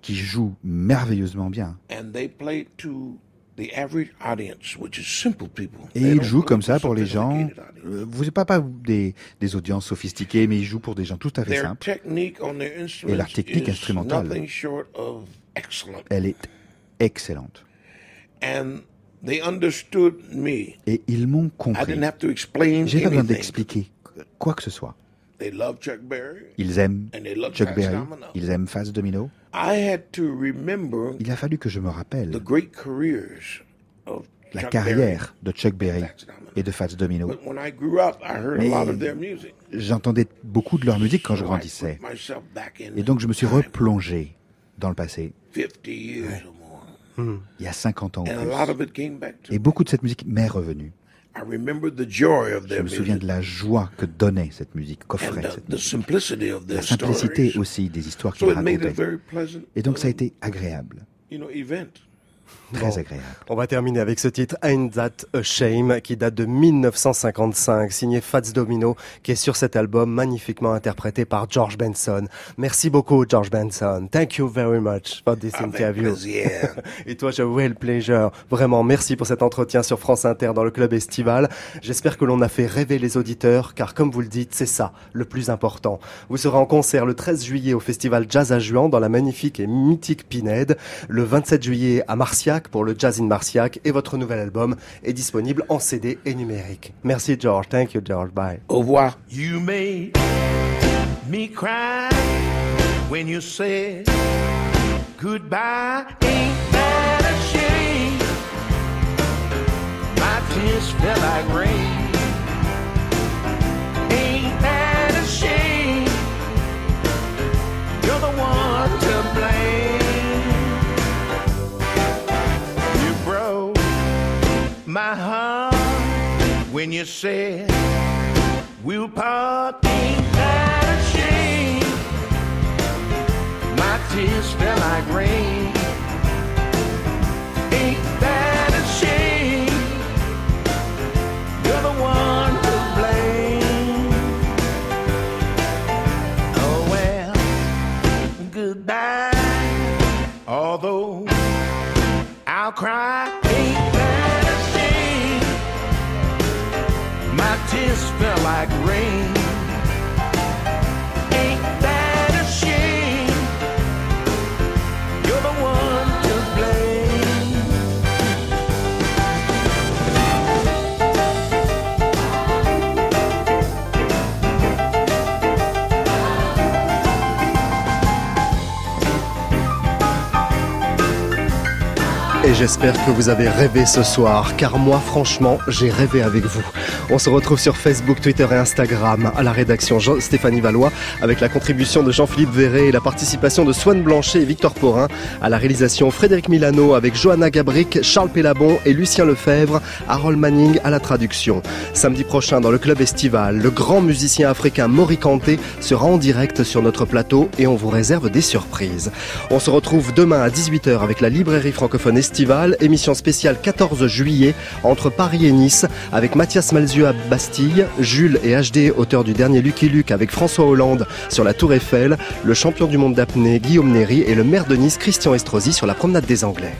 qui jouent merveilleusement bien. and they play to the average audience, which is simple people. Et ils jouent comme ça pour les gens. euh, Vous n'êtes pas, pas des, des audiences sophistiquées, mais ils jouent pour des gens tout à fait simples. Et leur technique instrumentale. Elle est excellente. And. Et ils m'ont I compris. didn't have to explain J'ai pas besoin d'expliquer quoi que ce soit. They love Chuck Berry. Ils aiment And they love Chuck Berry, ils aiment Fats Domino. I had to remember Il a fallu que je me rappelle the great careers of la Chuck carrière de Chuck Berry et de Fats Domino. Berry. When I grew up, I heard a Mais lot of their music. j'entendais beaucoup de leur musique quand je grandissais. Et donc je me suis replongé dans le passé, 50 more. il y a 50 ans Et beaucoup de cette musique m'est revenue. I remember the joy of Je me souviens de la joie que donnait cette musique, qu'offrait the, cette musique. simplicity of La simplicité stories. aussi des histoires So qu'ils it made a racontaient. very pleasant, Et donc ça a été agréable, you know, event. Très Bon. agréable. On va terminer avec ce titre Ain't That a Shame qui date de 1955, signé Fats Domino, qui est sur cet album magnifiquement interprété par George Benson. Merci beaucoup George Benson. Thank you very much for this Avec interview. plaisir. Et toi, le pleasure. Vraiment, merci pour cet entretien sur France Inter dans le club estival. J'espère que l'on a fait rêver les auditeurs, car comme vous le dites, c'est ça, le plus important. Vous serez en concert le 13 juillet au festival Jazz à Juan dans la magnifique et mythique Pinède, le 27 juillet à Marciac pour le Jazz in Marciac, et votre nouvel album est disponible en CD et numérique. Merci George. Thank you George. Bye. Au revoir. You made me cry when you said goodbye. Ain't that a shame? My tears fell like rain. Ain't that my heart when you said we'll part. Ain't that a shame? My tears fell like j'espère que vous avez rêvé ce soir, car moi, franchement, j'ai rêvé avec vous. On se retrouve sur Facebook, Twitter et Instagram, à la rédaction Stéphanie Valois, avec la contribution de Jean-Philippe Verret et la participation de Swan Blanchet et Victor Porin, à la réalisation Frédéric Milano, avec Johanna Gabric, Charles Pellabon et Lucien Lefebvre, Harold Manning à la traduction. Samedi prochain, dans le club estival, le grand musicien africain Mori Kanté sera en direct sur notre plateau et on vous réserve des surprises. On se retrouve demain à 18h avec la librairie francophone estivale Émission spéciale 14 juillet entre Paris et Nice avec Mathias Malzieu à Bastille, Jules et HD, auteur du dernier Lucky Luke avec François Hollande sur la Tour Eiffel, le champion du monde d'apnée Guillaume Néry et le maire de Nice Christian Estrosi sur la promenade des Anglais.